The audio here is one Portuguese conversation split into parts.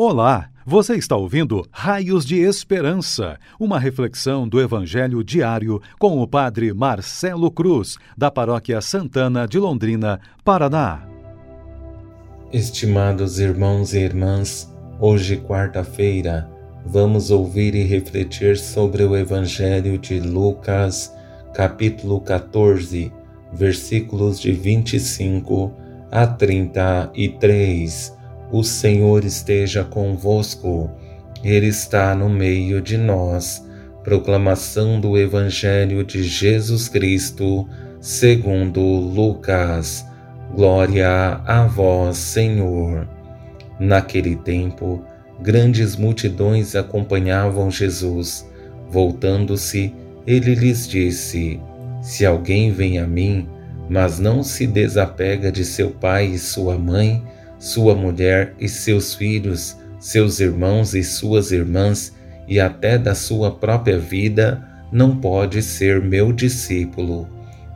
Olá, você está ouvindo Raios de Esperança, uma reflexão do Evangelho diário com o Padre Marcelo Cruz, da Paróquia Santana de Londrina, Paraná. Estimados irmãos e irmãs, hoje, quarta-feira, vamos ouvir e refletir sobre o Evangelho de Lucas, capítulo 14, versículos de 25 a 33 o Senhor esteja convosco, Ele está no meio de nós. Proclamação do Evangelho de Jesus Cristo, segundo Lucas. Glória a vós, Senhor. Naquele tempo, grandes multidões acompanhavam Jesus. Voltando-se, ele lhes disse: Se alguém vem a mim, mas não se desapega de seu pai e sua mãe, sua mulher e seus filhos, seus irmãos e suas irmãs, e até da sua própria vida, não pode ser meu discípulo.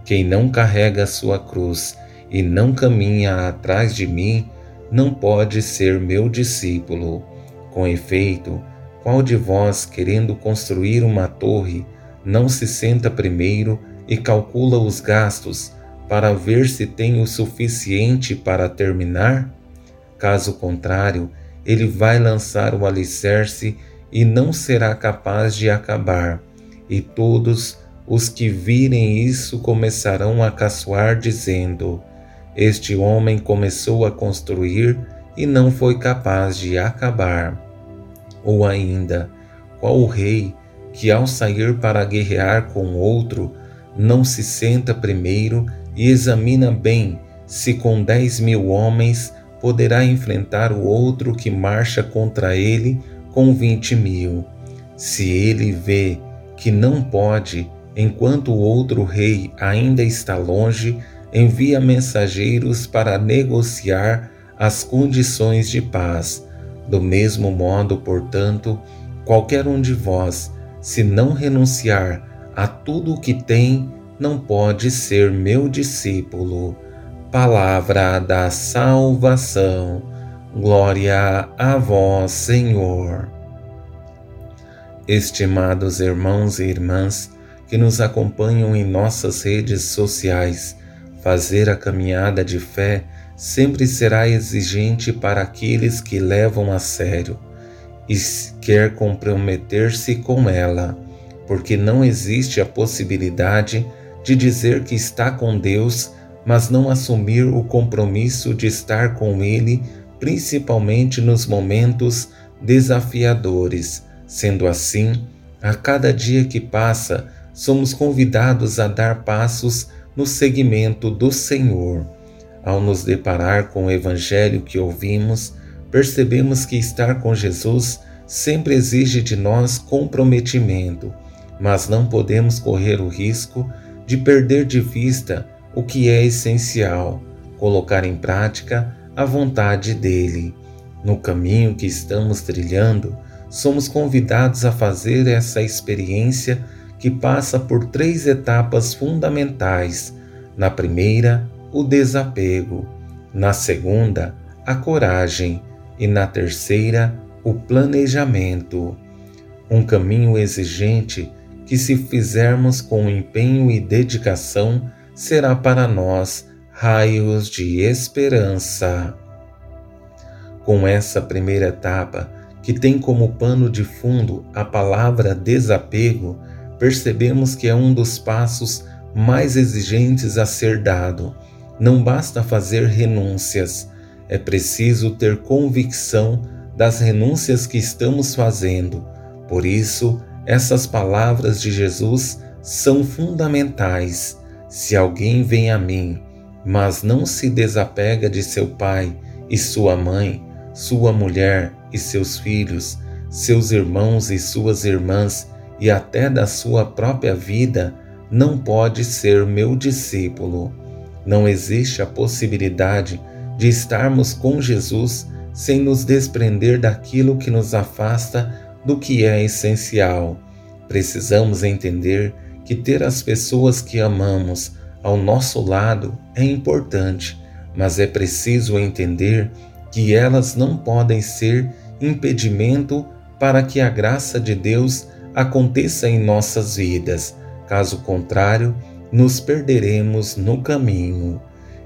Quem não carrega sua cruz e não caminha atrás de mim, não pode ser meu discípulo. Com efeito, qual de vós, querendo construir uma torre, não se senta primeiro e calcula os gastos para ver se tem o suficiente para terminar? Caso contrário, ele vai lançar o alicerce e não será capaz de acabar. E todos os que virem isso começarão a caçoar, dizendo: Este homem começou a construir e não foi capaz de acabar. Ou ainda, qual o rei que, ao sair para guerrear com outro, não se senta primeiro e examina bem se com dez mil homens poderá enfrentar o outro que marcha contra ele com vinte mil. Se ele vê que não pode, enquanto o outro rei ainda está longe, envia mensageiros para negociar as condições de paz. Do mesmo modo, portanto, qualquer um de vós, se não renunciar a tudo o que tem, não pode ser meu discípulo. Palavra da salvação. Glória a vós, Senhor. Estimados irmãos e irmãs que nos acompanham em nossas redes sociais, fazer a caminhada de fé sempre será exigente para aqueles que levam a sério e quer comprometer-se com ela, porque não existe a possibilidade de dizer que está com Deus mas não assumir o compromisso de estar com Ele, principalmente nos momentos desafiadores. Sendo assim, a cada dia que passa, somos convidados a dar passos no seguimento do Senhor. Ao nos deparar com o Evangelho que ouvimos, percebemos que estar com Jesus sempre exige de nós comprometimento, mas não podemos correr o risco de perder de vista o que é essencial, colocar em prática a vontade dele. No caminho que estamos trilhando, somos convidados a fazer essa experiência que passa por três etapas fundamentais. Na primeira, o desapego, na segunda, a coragem e na terceira, o planejamento. Um caminho exigente que, se fizermos com empenho e dedicação, será para nós raios de esperança. Com essa primeira etapa, que tem como pano de fundo a palavra desapego, percebemos que é um dos passos mais exigentes a ser dado. Não basta fazer renúncias, é preciso ter convicção das renúncias que estamos fazendo. Por isso, essas palavras de Jesus são fundamentais. Se alguém vem a mim, mas não se desapega de seu pai e sua mãe, sua mulher e seus filhos, seus irmãos e suas irmãs, e até da sua própria vida, não pode ser meu discípulo. Não existe a possibilidade de estarmos com Jesus sem nos desprender daquilo que nos afasta do que é essencial. Precisamos entender que ter as pessoas que amamos ao nosso lado é importante, mas é preciso entender que elas não podem ser impedimento para que a graça de Deus aconteça em nossas vidas. Caso contrário, nos perderemos no caminho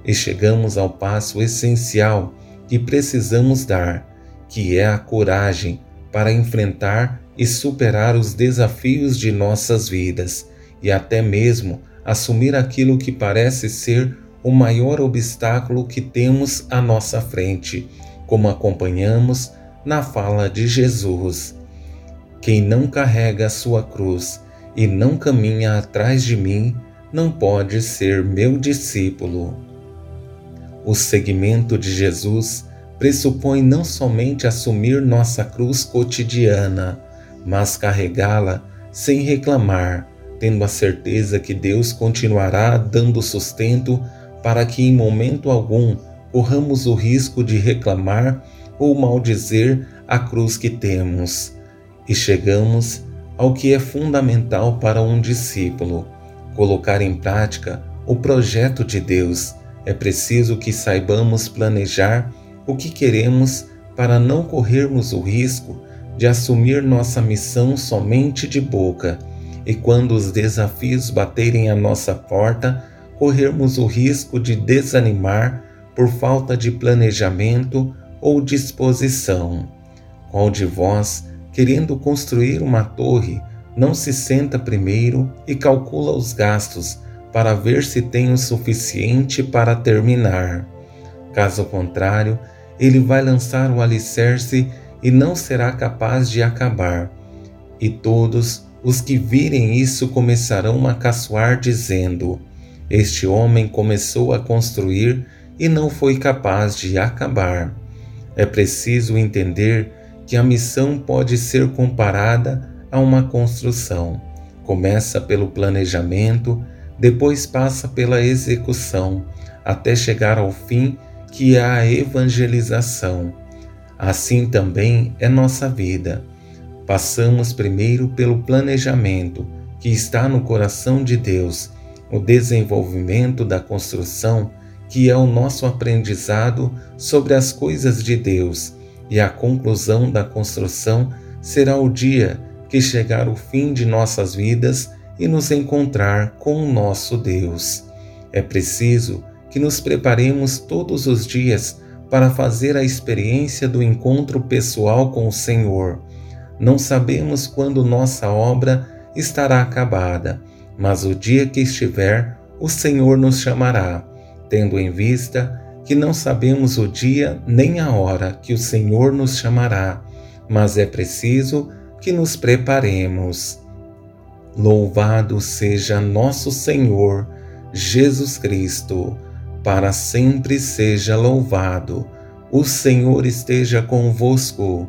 e chegamos ao passo essencial que precisamos dar, que é a coragem para enfrentar e superar os desafios de nossas vidas e até mesmo assumir aquilo que parece ser o maior obstáculo que temos à nossa frente, como acompanhamos na fala de Jesus. Quem não carrega a sua cruz e não caminha atrás de mim, não pode ser meu discípulo. O seguimento de Jesus pressupõe não somente assumir nossa cruz cotidiana, mas carregá-la sem reclamar, tendo a certeza que Deus continuará dando sustento para que em momento algum corramos o risco de reclamar ou maldizer a cruz que temos. E chegamos ao que é fundamental para um discípulo: colocar em prática o projeto de Deus. É preciso que saibamos planejar o que queremos para não corrermos o risco de assumir nossa missão somente de boca e quando os desafios baterem à nossa porta, corrermos o risco de desanimar por falta de planejamento ou disposição. Qual de vós, querendo construir uma torre, não se senta primeiro e calcula os gastos para ver se tem o suficiente para terminar? Caso contrário, ele vai lançar o alicerce e não será capaz de acabar. E todos os que virem isso começarão a caçoar, dizendo: Este homem começou a construir e não foi capaz de acabar. É preciso entender que a missão pode ser comparada a uma construção. Começa pelo planejamento, depois passa pela execução, até chegar ao fim que é a evangelização. Assim também é nossa vida. Passamos primeiro pelo planejamento, que está no coração de Deus, o desenvolvimento da construção, que é o nosso aprendizado sobre as coisas de Deus, e a conclusão da construção será o dia que chegar o fim de nossas vidas e nos encontrar com o nosso Deus. É preciso que nos preparemos todos os dias para fazer a experiência do encontro pessoal com o Senhor. Não sabemos quando nossa obra estará acabada, mas o dia que estiver, o Senhor nos chamará, tendo em vista que não sabemos o dia nem a hora que o Senhor nos chamará, mas é preciso que nos preparemos. Louvado seja nosso Senhor Jesus Cristo para sempre seja louvado. O Senhor esteja convosco,